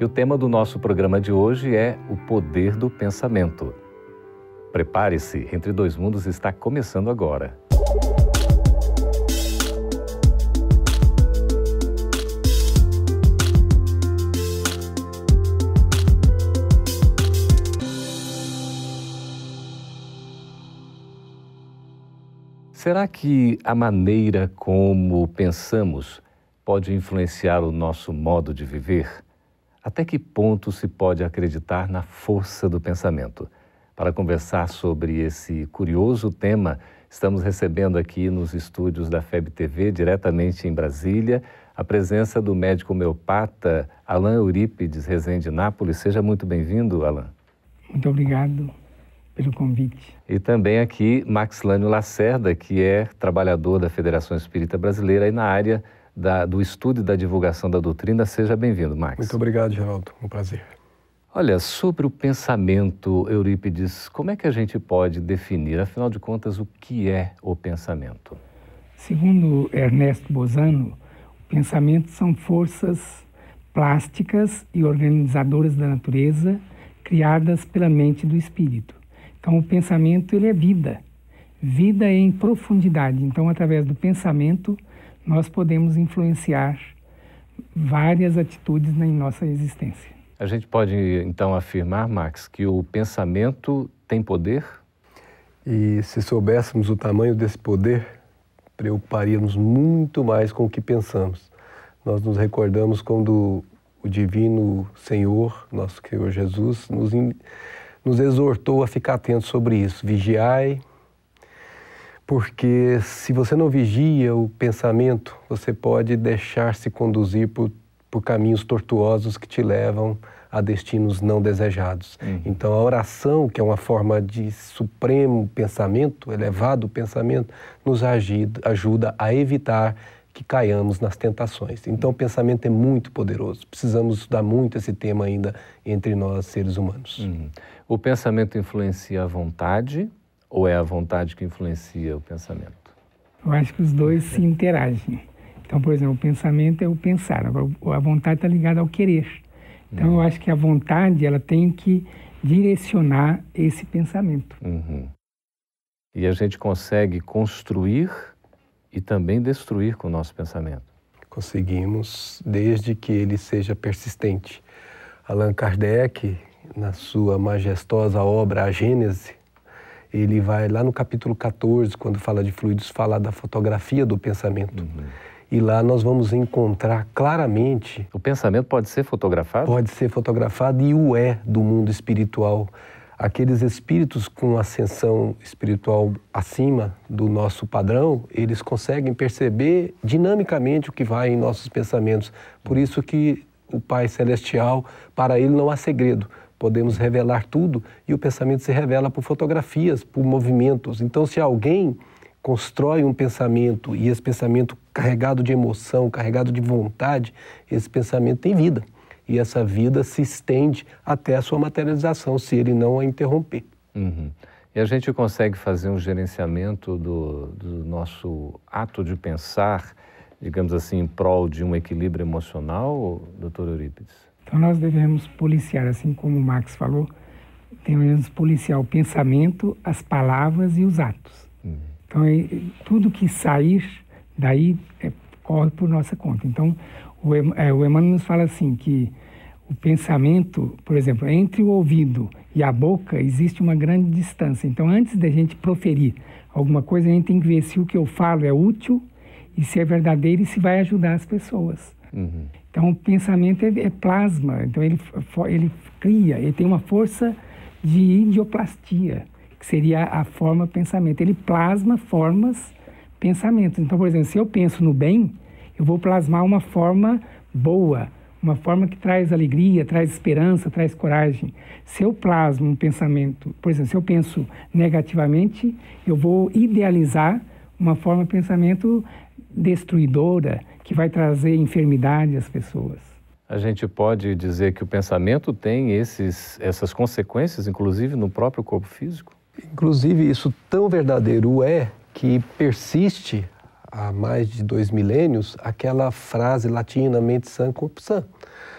e o tema do nosso programa de hoje é o poder do pensamento. Prepare-se, Entre Dois Mundos está começando agora. Será que a maneira como pensamos pode influenciar o nosso modo de viver? Até que ponto se pode acreditar na força do pensamento? Para conversar sobre esse curioso tema, estamos recebendo aqui nos estúdios da FEB TV, diretamente em Brasília, a presença do médico homeopata Alain Eurípides Rezende Nápoles. Seja muito bem-vindo, Alain. Muito obrigado pelo convite. E também aqui Max Lânio Lacerda, que é trabalhador da Federação Espírita Brasileira e na área da, do estudo e da divulgação da doutrina. Seja bem-vindo, Max. Muito obrigado, Geraldo. Um prazer. Olha, sobre o pensamento, Eurípides, como é que a gente pode definir, afinal de contas, o que é o pensamento? Segundo Ernesto Bozano, o pensamento são forças plásticas e organizadoras da natureza criadas pela mente do espírito. Então, o pensamento ele é vida. Vida é em profundidade. Então, através do pensamento, nós podemos influenciar várias atitudes na nossa existência. A gente pode então afirmar, Max, que o pensamento tem poder? E se soubéssemos o tamanho desse poder, preocuparíamos muito mais com o que pensamos. Nós nos recordamos quando o divino Senhor, nosso Senhor Jesus, nos, nos exortou a ficar atentos sobre isso. Vigiai porque se você não vigia o pensamento, você pode deixar-se conduzir por, por caminhos tortuosos que te levam a destinos não desejados. Uhum. Então, a oração, que é uma forma de supremo pensamento, elevado pensamento, nos ajuda a evitar que caiamos nas tentações. Então, o pensamento é muito poderoso. Precisamos estudar muito esse tema ainda entre nós, seres humanos. Uhum. O pensamento influencia a vontade ou é a vontade que influencia o pensamento? Eu acho que os dois se interagem. Então, por exemplo, o pensamento é o pensar, agora a vontade está ligada ao querer. Então, uhum. eu acho que a vontade ela tem que direcionar esse pensamento. Uhum. E a gente consegue construir e também destruir com o nosso pensamento. Conseguimos, desde que ele seja persistente. Allan Kardec, na sua majestosa obra A Gênese, ele vai lá no capítulo 14, quando fala de fluidos, falar da fotografia do pensamento. Uhum. E lá nós vamos encontrar claramente. O pensamento pode ser fotografado? Pode ser fotografado e o é do mundo espiritual. Aqueles espíritos com ascensão espiritual acima do nosso padrão, eles conseguem perceber dinamicamente o que vai em nossos pensamentos. Por isso que o Pai Celestial, para ele não há segredo podemos revelar tudo e o pensamento se revela por fotografias, por movimentos. Então, se alguém constrói um pensamento e esse pensamento carregado de emoção, carregado de vontade, esse pensamento tem vida. E essa vida se estende até a sua materialização, se ele não a interromper. Uhum. E a gente consegue fazer um gerenciamento do, do nosso ato de pensar, digamos assim, em prol de um equilíbrio emocional, doutor Eurípides? Então nós devemos policiar, assim como o Marx falou, devemos policiar o pensamento, as palavras e os atos. Uhum. Então tudo que sair daí é, corre por nossa conta. Então o, é, o Emmanuel nos fala assim que o pensamento, por exemplo, entre o ouvido e a boca existe uma grande distância. Então antes da gente proferir alguma coisa, a gente tem que ver se o que eu falo é útil e se é verdadeiro e se vai ajudar as pessoas. Uhum. Então, o pensamento é, plasma, então ele, ele cria, ele tem uma força de idioplastia, que seria a forma pensamento. Ele plasma formas pensamentos. Então, por exemplo, se eu penso no bem, eu vou plasmar uma forma boa, uma forma que traz alegria, traz esperança, traz coragem. Se eu plasmo um pensamento, por exemplo, se eu penso negativamente, eu vou idealizar uma forma de pensamento destruidora que vai trazer enfermidade às pessoas. A gente pode dizer que o pensamento tem esses, essas consequências, inclusive no próprio corpo físico? Inclusive, isso tão verdadeiro é que persiste há mais de dois milênios aquela frase latina mente sã corpo sã.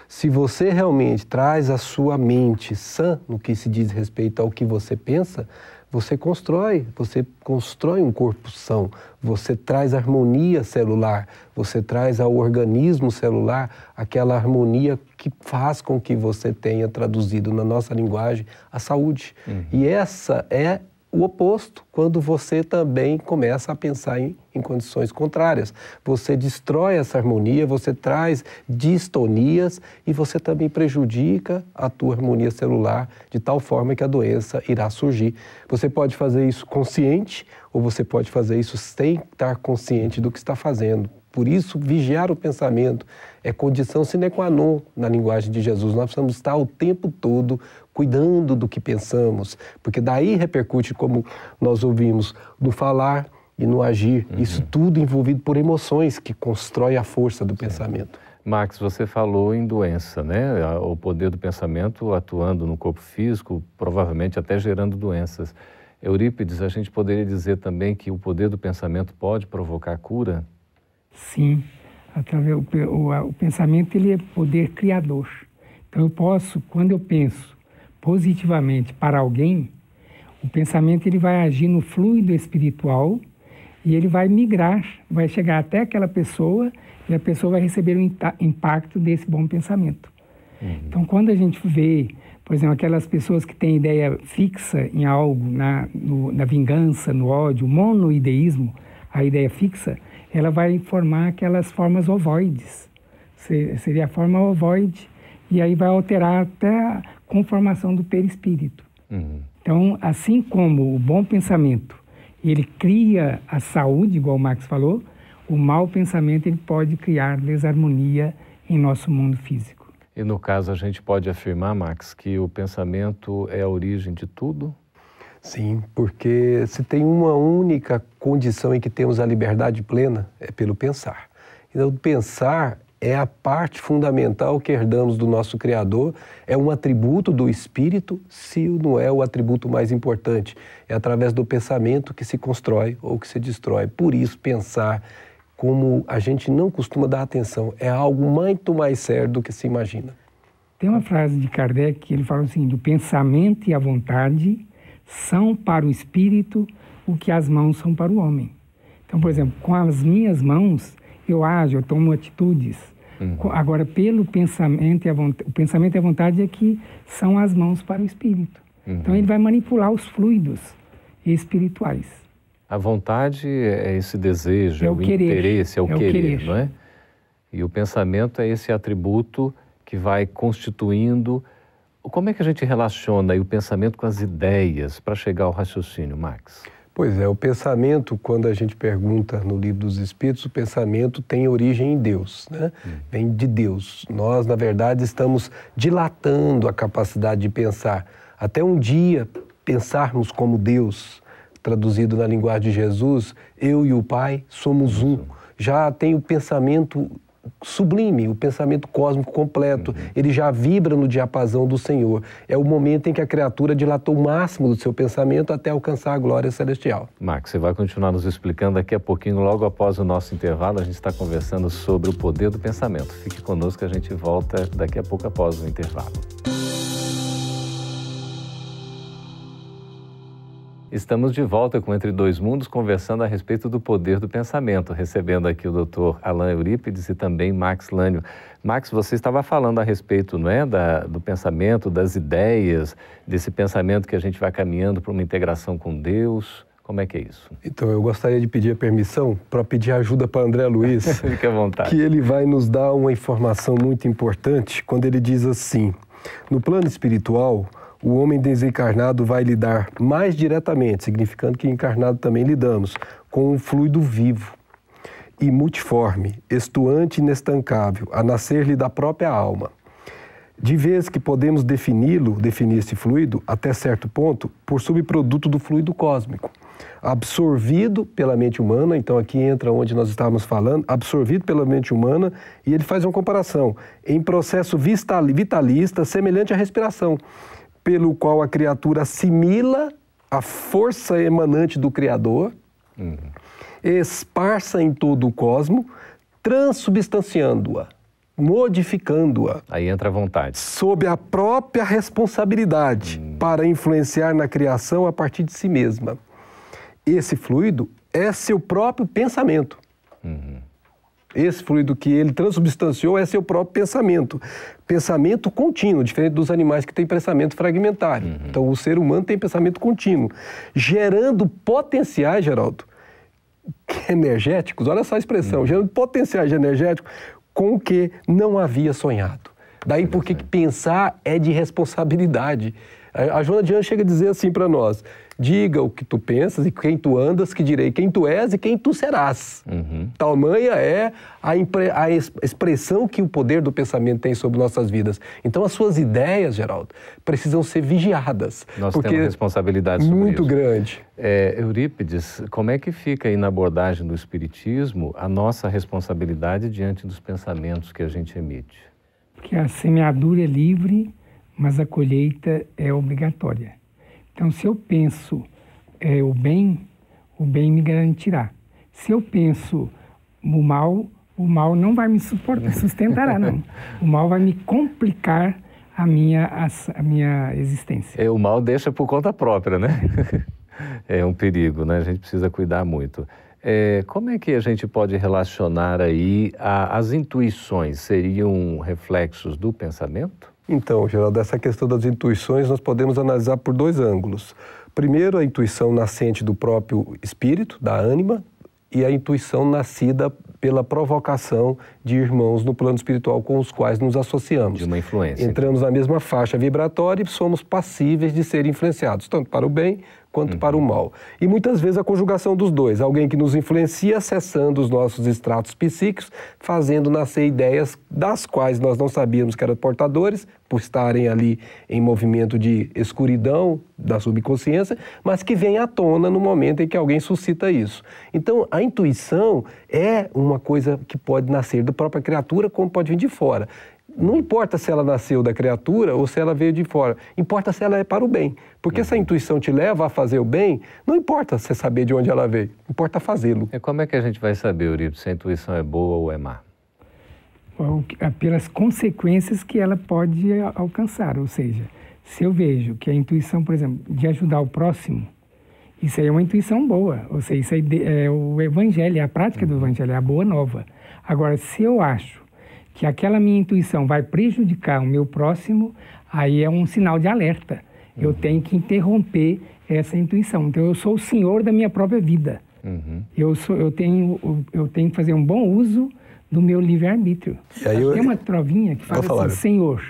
Se você realmente traz a sua mente sã no que se diz respeito ao que você pensa, você constrói, você constrói um corpo são, você traz harmonia celular, você traz ao organismo celular aquela harmonia que faz com que você tenha traduzido na nossa linguagem a saúde. Uhum. E essa é o oposto quando você também começa a pensar em, em, condições contrárias. Você destrói essa harmonia, você traz distonias e você também prejudica a tua harmonia celular de tal forma que a doença irá surgir. Você pode fazer isso consciente ou você pode fazer isso sem estar consciente do que está fazendo. Por isso, vigiar o pensamento é condição sine qua non na linguagem de Jesus. Nós precisamos estar o tempo todo cuidando do que pensamos, porque daí repercute, como nós ouvimos, no falar e no agir. Uhum. Isso tudo envolvido por emoções que constrói a força do Sim. pensamento. Max, você falou em doença, né? O poder do pensamento atuando no corpo físico, provavelmente até gerando doenças. Eurípides, a gente poderia dizer também que o poder do pensamento pode provocar cura? Sim, através o, o, o pensamento ele é poder criador. Então eu posso, quando eu penso positivamente para alguém, o pensamento ele vai agir no fluido espiritual e ele vai migrar, vai chegar até aquela pessoa e a pessoa vai receber o impacto desse bom pensamento. Uhum. Então, quando a gente vê, por exemplo, aquelas pessoas que têm ideia fixa em algo, na, no, na vingança, no ódio, monoideísmo, a ideia fixa, ela vai formar aquelas formas ovoides. Seria a forma ovoide, e aí vai alterar até a conformação do perispírito. Uhum. Então, assim como o bom pensamento, ele cria a saúde, igual o Marx falou, o mau pensamento ele pode criar desarmonia em nosso mundo físico. E no caso, a gente pode afirmar, Max, que o pensamento é a origem de tudo? Sim, porque se tem uma única condição em que temos a liberdade plena, é pelo pensar. Então, pensar é a parte fundamental que herdamos do nosso Criador, é um atributo do Espírito, se não é o atributo mais importante. É através do pensamento que se constrói ou que se destrói. Por isso, pensar, como a gente não costuma dar atenção, é algo muito mais sério do que se imagina. Tem uma frase de Kardec que ele fala assim: o pensamento e a vontade são para o espírito o que as mãos são para o homem. Então, por exemplo, com as minhas mãos eu ajo, eu tomo atitudes. Uhum. Agora, pelo pensamento e a vontade, o pensamento e a vontade é que são as mãos para o espírito. Uhum. Então, ele vai manipular os fluidos espirituais. A vontade é esse desejo, é o, o interesse, é o, é querer, o querer, não é? E o pensamento é esse atributo que vai constituindo como é que a gente relaciona o pensamento com as ideias para chegar ao raciocínio, Max? Pois é, o pensamento, quando a gente pergunta no livro dos Espíritos, o pensamento tem origem em Deus, né? Hum. Vem de Deus. Nós, na verdade, estamos dilatando a capacidade de pensar. Até um dia pensarmos como Deus, traduzido na linguagem de Jesus, eu e o Pai somos um. Já tem o pensamento sublime, o pensamento cósmico completo. Uhum. Ele já vibra no diapasão do Senhor. É o momento em que a criatura dilatou o máximo do seu pensamento até alcançar a glória celestial. Max, você vai continuar nos explicando daqui a pouquinho, logo após o nosso intervalo. A gente está conversando sobre o poder do pensamento. Fique conosco, a gente volta daqui a pouco após o intervalo. Estamos de volta com Entre Dois Mundos, conversando a respeito do poder do pensamento, recebendo aqui o doutor Alain Eurípides e também Max Lânio. Max, você estava falando a respeito não é, da, do pensamento, das ideias, desse pensamento que a gente vai caminhando para uma integração com Deus. Como é que é isso? Então, eu gostaria de pedir a permissão para pedir ajuda para André Luiz. Fique à vontade. Que ele vai nos dar uma informação muito importante quando ele diz assim: no plano espiritual, o homem desencarnado vai lidar mais diretamente, significando que encarnado também lidamos, com o fluido vivo. e multiforme, estuante inestancável, a nascer-lhe da própria alma. De vez que podemos defini-lo, definir esse fluido, até certo ponto, por subproduto do fluido cósmico absorvido pela mente humana, então aqui entra onde nós estávamos falando, absorvido pela mente humana, e ele faz uma comparação em processo vitalista semelhante à respiração, pelo qual a criatura assimila a força emanante do Criador, uhum. esparsa em todo o cosmo, transubstanciando-a, modificando-a. Aí entra a vontade. Sob a própria responsabilidade uhum. para influenciar na criação a partir de si mesma esse fluido é seu próprio pensamento. Uhum. Esse fluido que ele transubstanciou é seu próprio pensamento. Pensamento contínuo, diferente dos animais que têm pensamento fragmentário. Uhum. Então, o ser humano tem pensamento contínuo, gerando potenciais, Geraldo, energéticos, olha só a expressão, uhum. gerando potenciais energéticos com o que não havia sonhado. Daí porque pensar é de responsabilidade. A Joana Dian chega a dizer assim para nós: diga o que tu pensas e quem tu andas, que direi quem tu és e quem tu serás. Uhum. Tamanha é a, impre, a, expressão que o poder do pensamento tem sobre nossas vidas. Então, as suas ideias, Geraldo, precisam ser vigiadas. Nós porque temos responsabilidade sobre muito isso. grande. É, Eurípides, como é que fica aí na abordagem do Espiritismo a nossa responsabilidade diante dos pensamentos que a gente emite? Porque a semeadura é livre mas a colheita é obrigatória. Então, se eu penso é, o bem, o bem me garantirá. Se eu penso o mal, o mal não vai me suportar, sustentará, não. O mal vai me complicar a minha, a, a minha existência. É, o mal deixa por conta própria, né? é um perigo, né? A gente precisa cuidar muito. É, como é que a gente pode relacionar aí a, as intuições? Seriam reflexos do pensamento? Então, Geraldo, essa questão das intuições nós podemos analisar por dois ângulos. Primeiro, a intuição nascente do próprio espírito, da ânima, e a intuição nascida pela provocação de irmãos no plano espiritual com os quais nos associamos. De uma influência. Entramos na mesma faixa vibratória e somos passíveis de ser influenciados, tanto para o bem quanto uhum. para o mal. E muitas vezes a conjugação dos dois, alguém que nos influencia acessando os nossos estratos psíquicos, fazendo nascer ideias das quais nós não sabíamos que eram portadores, por estarem ali em movimento de escuridão da subconsciência, mas que vem à tona no momento em que alguém suscita isso. Então, a intuição é uma coisa que pode nascer da própria criatura, como pode vir de fora. Não importa se ela nasceu da criatura ou se ela veio de fora, importa se ela é para o bem. Porque se a intuição te leva a fazer o bem, não importa você saber de onde ela veio, importa fazê-lo. E como é que a gente vai saber, Uribe, se a intuição é boa ou é má? Pelas consequências que ela pode alcançar. Ou seja, se eu vejo que a intuição, por exemplo, de ajudar o próximo, isso aí é uma intuição boa. Ou seja, isso aí é o evangelho, é a prática do uhum. evangelho, é a boa nova. Agora, se eu acho que aquela minha intuição vai prejudicar o meu próximo, aí é um sinal de alerta. Eu uhum. tenho que interromper essa intuição. Então, eu sou o senhor da minha própria vida. Uhum. Eu, sou, eu, tenho, eu tenho que fazer um bom uso do meu livre-arbítrio. Eu... Tem uma trovinha que fala assim. Senhor,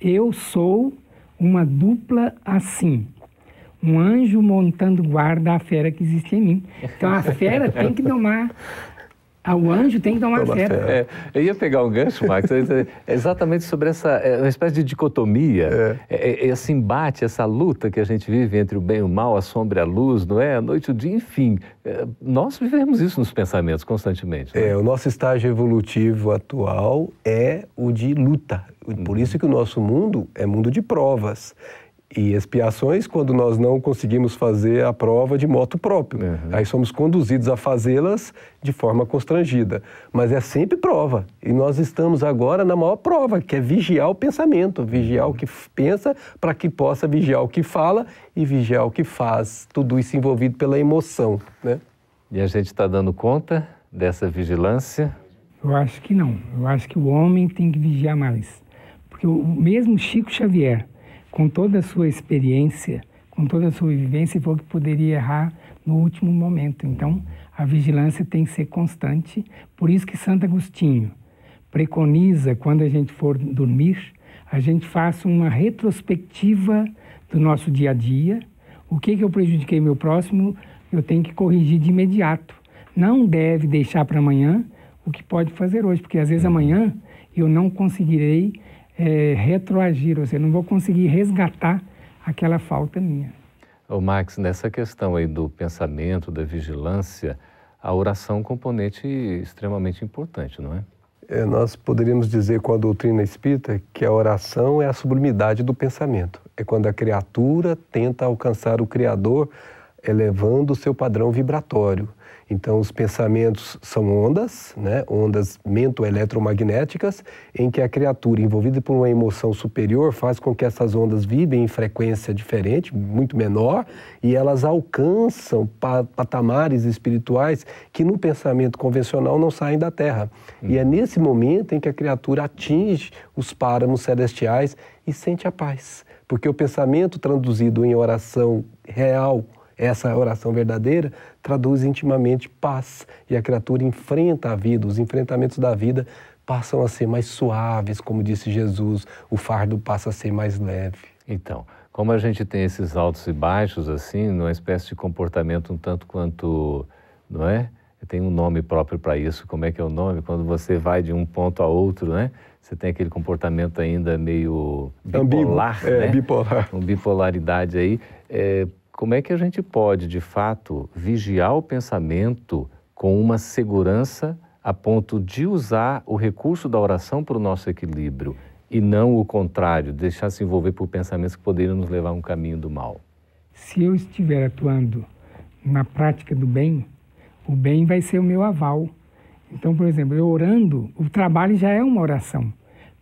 eu sou uma dupla assim. Um anjo montando guarda à fera que existe em mim. Então, a fera tem que domar ah, o anjo tem que tomar Toma fé. É, eu ia pegar um gancho, Max, é exatamente sobre essa é, uma espécie de dicotomia, é. é. é. esse embate, essa luta que a gente vive entre o bem e o mal, a sombra e a luz, não é? A noite e o dia, enfim. É, nós vivemos isso nos pensamentos constantemente. É? é, o nosso estágio evolutivo atual é o de luta. Por uhum. isso que o nosso mundo é mundo de provas e expiações quando nós não conseguimos fazer a prova de moto próprio. Uhum. Aí somos conduzidos a fazê-las de forma constrangida. Mas é sempre prova. E nós estamos agora na maior prova, que é vigiar o pensamento, vigiar uhum. o que pensa para que possa vigiar o que fala e vigiar o que faz. Tudo isso envolvido pela emoção. Né? E a gente está dando conta dessa vigilância? Eu acho que não. Eu acho que o homem tem que vigiar mais. Porque o mesmo Chico Xavier com toda a sua experiência, com toda a sua vivência, falou que poderia errar no último momento. Então, a vigilância tem que ser constante. Por isso que Santo Agostinho preconiza, quando a gente for dormir, a gente faça uma retrospectiva do nosso dia a dia. O que, que eu prejudiquei meu próximo, eu tenho que corrigir de imediato. não deve deixar para amanhã o que pode fazer hoje, porque às vezes amanhã eu não conseguirei é, retroagir, ou seja, não vou conseguir resgatar aquela falta minha. Ô Max, nessa questão aí do pensamento, da vigilância, a oração é um componente extremamente importante, não é? é? Nós poderíamos dizer com a doutrina espírita que a oração é a sublimidade do pensamento. É quando a criatura tenta alcançar o Criador elevando o seu padrão vibratório. Então, os pensamentos são ondas, né? ondas mento-eletromagnéticas, em que a criatura, envolvida por uma emoção superior, faz com que essas ondas vibrem em frequência diferente, muito menor, e elas alcançam patamares espirituais que no pensamento convencional não saem da Terra. Hum. E é nesse momento em que a criatura atinge os páramos celestiais e sente a paz. Porque o pensamento traduzido em oração real, essa oração verdadeira traduz intimamente paz e a criatura enfrenta a vida, os enfrentamentos da vida passam a ser mais suaves, como disse Jesus, o fardo passa a ser mais leve. Então, como a gente tem esses altos e baixos assim, numa espécie de comportamento um tanto quanto, não é? Tem um nome próprio para isso. Como é que é o nome? Quando você vai de um ponto a outro, né? Você tem aquele comportamento ainda meio bipolar, é, né? bipolar. Uma bipolaridade aí. É, como é que a gente pode, de fato, vigiar o pensamento com uma segurança a ponto de usar o recurso da oração para o nosso equilíbrio e não o contrário, deixar se envolver por pensamentos que poderiam nos levar a um caminho do mal? Se eu estiver atuando na prática do bem, o bem vai ser o meu aval. Então, por exemplo, eu orando, o trabalho já é uma oração.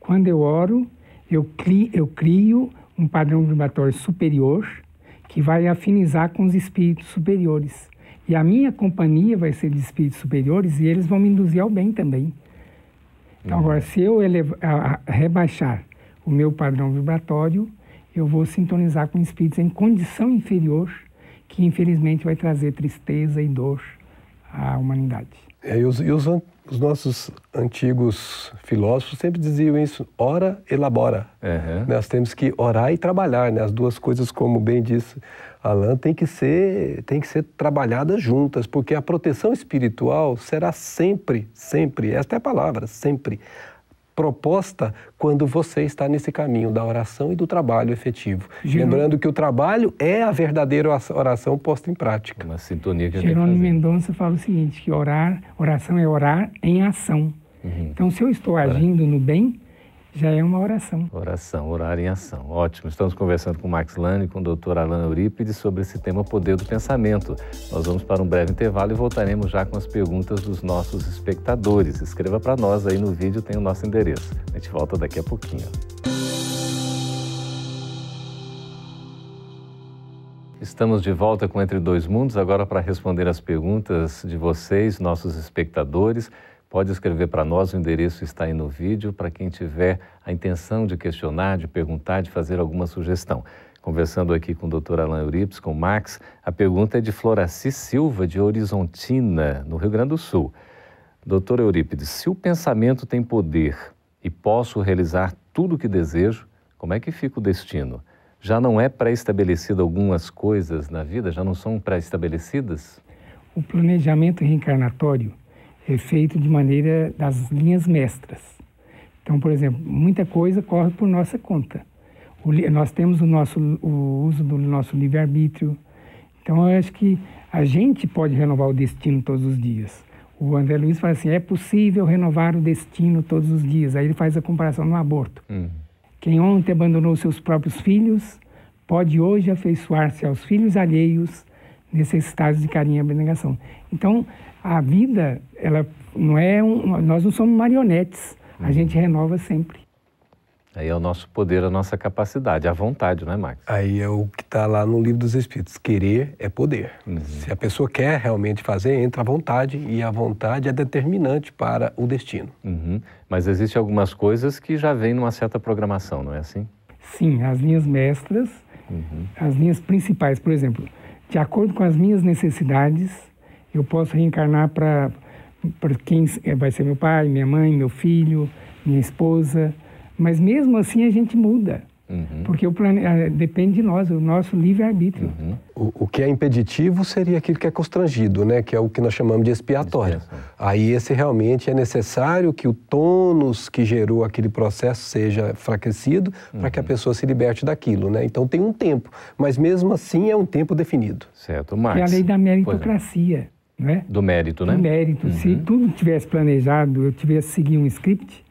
Quando eu oro, eu crio, eu crio um padrão vibratório superior que vai afinizar com os espíritos superiores. E a minha companhia vai ser de espíritos superiores e eles vão me induzir ao bem também. Então, agora, se eu elevar, a, rebaixar o meu padrão vibratório, eu vou sintonizar com espíritos em condição inferior, que infelizmente vai trazer tristeza e dor à humanidade. É, e os, e os, os nossos antigos filósofos sempre diziam isso: ora, elabora. Uhum. Nós temos que orar e trabalhar, né? As duas coisas, como bem disse Alain, tem que ser, tem que ser trabalhadas juntas, porque a proteção espiritual será sempre, sempre, esta é a palavra, sempre proposta quando você está nesse caminho da oração e do trabalho efetivo. Lembrando que o trabalho é a verdadeira oração posta em prática. Uma sintonia que Jerônimo Mendonça fala o seguinte, que orar, oração é orar em ação. Uhum. Então, se eu estou agindo no bem, já é uma oração. Oração, orar em ação. Ótimo. Estamos conversando com Max Lane e com o doutor Alan Eurípides sobre esse tema Poder do Pensamento. Nós vamos para um breve intervalo e voltaremos já com as perguntas dos nossos espectadores. Escreva para nós aí no vídeo, tem o nosso endereço. A gente volta daqui a pouquinho. Estamos de volta com Entre Dois Mundos, agora para responder as perguntas de vocês, nossos espectadores. Pode escrever para nós, o endereço está aí no vídeo, para quem tiver a intenção de questionar, de perguntar, de fazer alguma sugestão. Conversando aqui com o Dr. Alain Euripides, com o Max, a pergunta é de Floraci Silva, de Horizontina, no Rio Grande do Sul. Doutor Eurípides, se o pensamento tem poder e posso realizar tudo o que desejo, como é que fica o destino? Já não é pré-estabelecido algumas coisas na vida? Já não são pré-estabelecidas? O planejamento reencarnatório é feito de maneira das linhas mestras. Então, por exemplo, muita coisa corre por nossa conta. O, nós temos o, nosso, o uso do nosso livre-arbítrio. Então, eu acho que a gente pode renovar o destino todos os dias. O André Luiz fala assim: é possível renovar o destino todos os dias. Aí ele faz a comparação no aborto. Hum. Quem ontem abandonou seus próprios filhos pode hoje afeiçoar-se aos filhos alheios necessitados de carinho e abnegação. Então, a vida, ela não é um, nós não somos marionetes, a uhum. gente renova sempre. Aí é o nosso poder, a nossa capacidade, a vontade, não é, Max? Aí é o que está lá no livro dos Espíritos. Querer é poder. Uhum. Se a pessoa quer realmente fazer, entra a vontade e a vontade é determinante para o destino. Uhum. Mas existem algumas coisas que já vêm numa certa programação, não é assim? Sim, as linhas mestras, uhum. as linhas principais, por exemplo, de acordo com as minhas necessidades, eu posso reencarnar para quem vai ser meu pai, minha mãe, meu filho, minha esposa. Mas mesmo assim a gente muda. Uhum. Porque o plane... Eh, depende de nós, o nosso livre-arbítrio. Uhum. O, o, que é impeditivo seria aquilo que é constrangido, né? que é o que nós chamamos de expiatório. Aí esse realmente é necessário que o tônus que gerou aquele processo seja enfraquecido uhum. para que a uhum. pessoa se liberte daquilo. Né? Então tem um tempo, mas mesmo assim é um tempo definido. Certo, Marcos. É a lei da meritocracia. Né? Do mérito, né? Do mérito. Se uhum. tudo tivesse planejado, eu tivesse seguido um script,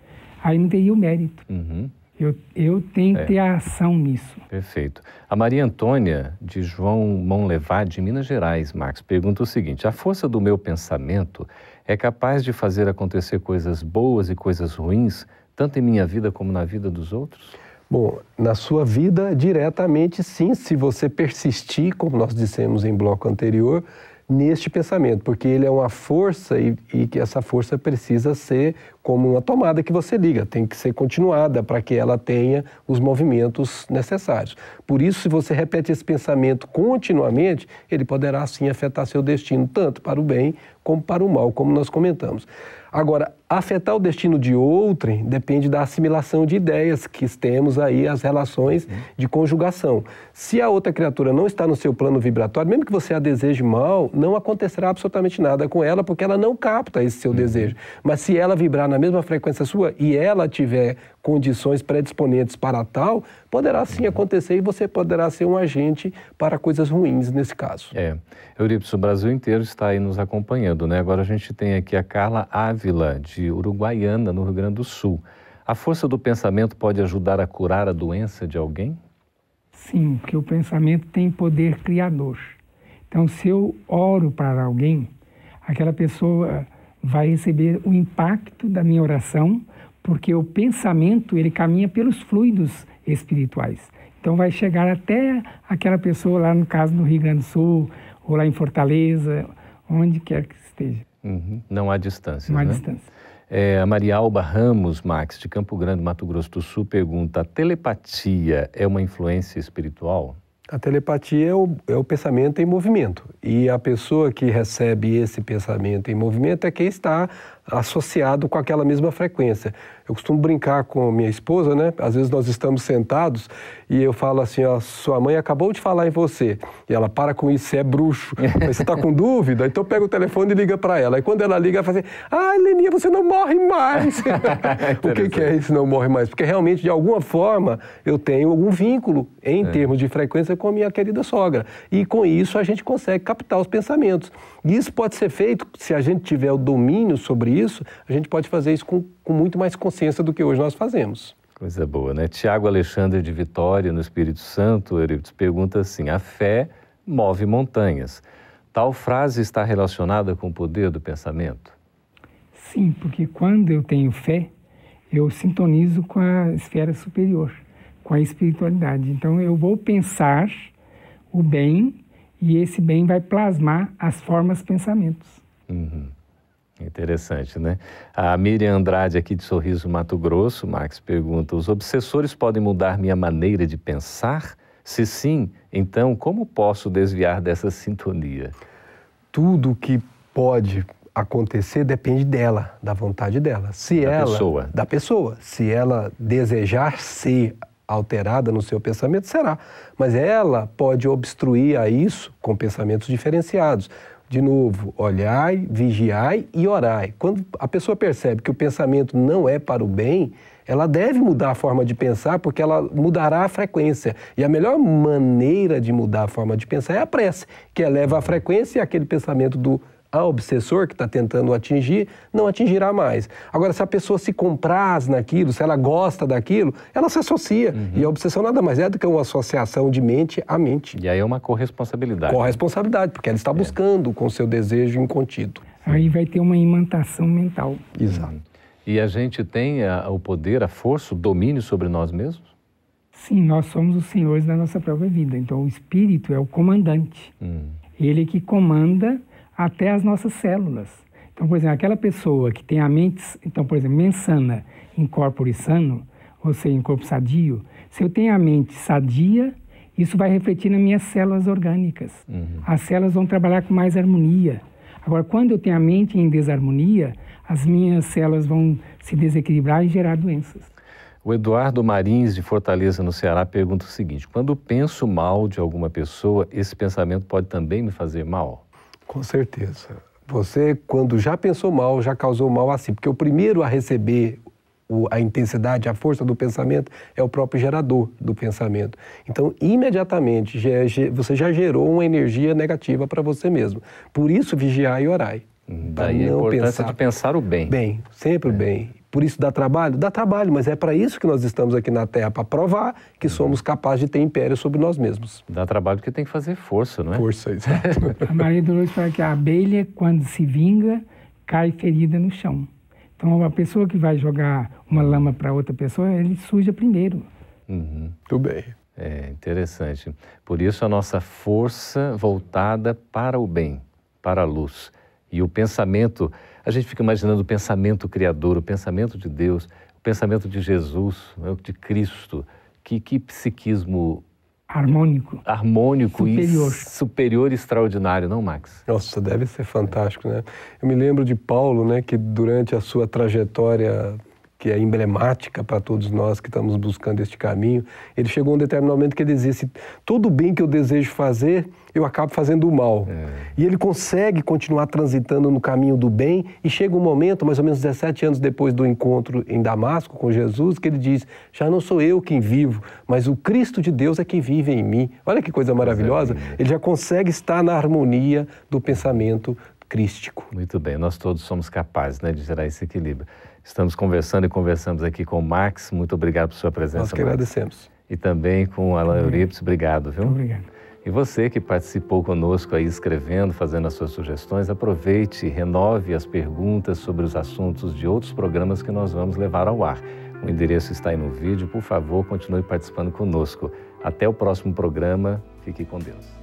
aí não teria o mérito. Uhum. Eu, eu tenho que é. ter a ação nisso. Perfeito. A Maria Antônia, de João Monlevat, de Minas Gerais, Marcos, pergunta o seguinte: a força do meu pensamento é capaz de fazer acontecer coisas boas e coisas ruins, tanto em minha vida como na vida dos outros? Bom, na sua vida, diretamente sim, se você persistir, como nós dissemos em bloco anterior, neste pensamento, porque ele é uma força e, e que essa força precisa ser como uma tomada que você liga, tem que ser continuada para que ela tenha os movimentos necessários. Por isso, se você repete esse pensamento continuamente, ele poderá sim afetar seu destino, tanto para o bem como para o mal, como nós comentamos. Agora, afetar o destino de outrem depende da assimilação de ideias que temos aí, as relações de conjugação. Se a outra criatura não está no seu plano vibratório, mesmo que você a deseje mal, não acontecerá absolutamente nada com ela, porque ela não capta esse seu uhum. desejo. Mas se ela vibrar na mesma frequência sua e ela tiver condições predisponentes para tal, poderá sim acontecer e você poderá ser um agente para coisas ruins nesse caso. É. Eurípides, o Brasil inteiro está aí nos acompanhando, né? Agora a gente tem aqui a Carla Ávila, de Uruguaiana, no Rio Grande do Sul. A força do pensamento pode ajudar a curar a doença de alguém? Sim, porque o pensamento tem poder criador. Então, se eu oro para alguém, aquela pessoa vai receber o impacto da minha oração, porque o pensamento ele caminha pelos fluidos espirituais. Então vai chegar até aquela pessoa lá no caso no Rio Grande do Sul ou lá em Fortaleza, onde quer que esteja. Uhum. Não há distância. Não há né? distância. É, a Maria Alba Ramos, Max, de Campo Grande, Mato Grosso do Sul, pergunta: a telepatia é uma influência espiritual? A telepatia é o, é o, pensamento em movimento. E a pessoa que recebe esse pensamento em movimento é quem está associado com aquela mesma frequência. Eu costumo brincar com minha esposa, né? Às vezes nós estamos sentados e eu falo assim, ó, sua mãe acabou de falar em você. E ela para com isso, você é bruxo. Mas você está com dúvida? Então pega o telefone e liga para ela. E quando ela liga, ela fala assim, ah, Leninha, você não morre mais. o que, que, é isso, não morre mais? Porque realmente, de alguma forma, eu tenho algum vínculo em é. termos de frequência com a minha querida sogra. E com isso a gente consegue captar os pensamentos. E isso pode ser feito, se a gente tiver o domínio sobre isso, a gente pode fazer isso com, com muito mais consciência do que hoje nós fazemos. Coisa boa, né? Tiago Alexandre de Vitória, no Espírito Santo, ele pergunta assim: a fé move montanhas. Tal frase está relacionada com o poder do pensamento? Sim, porque quando eu tenho fé, eu sintonizo com a esfera superior, com a espiritualidade. Então eu vou pensar o bem e esse bem vai plasmar as formas pensamentos. Uhum. Interessante, né? A Miriam Andrade, aqui de Sorriso, Mato Grosso, Max pergunta: os obsessores podem mudar minha maneira de pensar? Se sim, então como posso desviar dessa sintonia? Tudo que pode acontecer depende dela, da vontade dela. Se da ela, pessoa. Da pessoa. Se ela desejar ser alterada no seu pensamento, será. Mas ela pode obstruir a isso com pensamentos diferenciados. De novo, olhai, vigiai e orai. Quando a pessoa percebe que o pensamento não é para o bem, ela deve mudar a forma de pensar, porque ela mudará a frequência. E a melhor maneira de mudar a forma de pensar é a prece, que eleva a frequência e aquele pensamento do a obsessor que está tentando atingir não atingirá mais. Agora, se a pessoa se compraz naquilo, se ela gosta daquilo, ela se associa. Uhum. E a obsessão nada mais é do que uma associação de mente a mente. E aí é uma corresponsabilidade. Corresponsabilidade, porque ela está é. buscando com seu desejo incontido. Aí vai ter uma imantação mental. Exato. Uhum. E a gente tem a, o poder, a força, o domínio sobre nós mesmos? Sim, nós somos os senhores da nossa própria vida. Então, o espírito é o comandante. Hum. Ele que comanda até as nossas células. Então, por exemplo, aquela pessoa que tem a mente, então, por exemplo, mensana em corpo sano, ou seja, em corpo sadio, se eu tenho a mente sadia, isso vai refletir nas minhas células orgânicas. Uhum. As células vão trabalhar com mais harmonia. Agora, quando eu tenho a mente em desarmonia, as minhas células vão se desequilibrar e gerar doenças. O Eduardo Marins, de Fortaleza, no Ceará, pergunta o seguinte: quando penso mal de alguma pessoa, esse pensamento pode também me fazer mal? Com certeza. Você, quando já pensou mal, já causou mal assim, porque o primeiro a receber a intensidade, a força do pensamento é o próprio gerador do pensamento. Então, imediatamente, você já gerou uma energia negativa para você mesmo. Por isso, vigiar e orar. Daí a importância pensar, de pensar o bem. Bem, sempre o é. bem. Por isso dá trabalho? Dá trabalho, mas é para isso que nós estamos aqui na Terra, para provar que uhum. somos capazes de ter império sobre nós mesmos. Dá trabalho porque tem que fazer força, não é? Força, exato. a Maria Dolores fala que a abelha, quando se vinga, cai ferida no chão. Então, a pessoa que vai jogar uma lama para outra pessoa, ele suja primeiro. Uhum. Tudo bem. É interessante. Por isso, a nossa força voltada para o bem, para a luz. E o pensamento, a gente fica imaginando o pensamento criador, o pensamento de Deus, o pensamento de Jesus, né, de Cristo. Que, que psiquismo harmônico. Harmônico superior. e superior e extraordinário, não, Max? Nossa, deve ser fantástico, né? Eu me lembro de Paulo, né, que durante a sua trajetória que é emblemática para todos nós que estamos buscando este caminho, ele chegou a um determinado momento que ele dizia assim, todo o bem que eu desejo fazer, eu acabo fazendo o mal. É. E ele consegue continuar transitando no caminho do bem e chega um momento, mais ou menos 17 anos depois do encontro em Damasco com Jesus, que ele diz, já não sou eu quem vivo, mas o Cristo de Deus é quem vive em mim. Olha que coisa maravilhosa. Ele já consegue estar na harmonia do pensamento crístico. Muito bem, nós todos somos capazes né, de gerar esse equilíbrio. Estamos conversando e conversamos aqui com o Max. Muito obrigado por sua presença. Nós que Max. agradecemos. E também com Alan Euripides. Obrigado, viu? Obrigado. E você que participou conosco aí escrevendo, fazendo as suas sugestões, aproveite e renove as perguntas sobre os assuntos de outros programas que nós vamos levar ao ar. O endereço está aí no vídeo. Por favor, continue participando conosco. Até o próximo programa. Fique com Deus.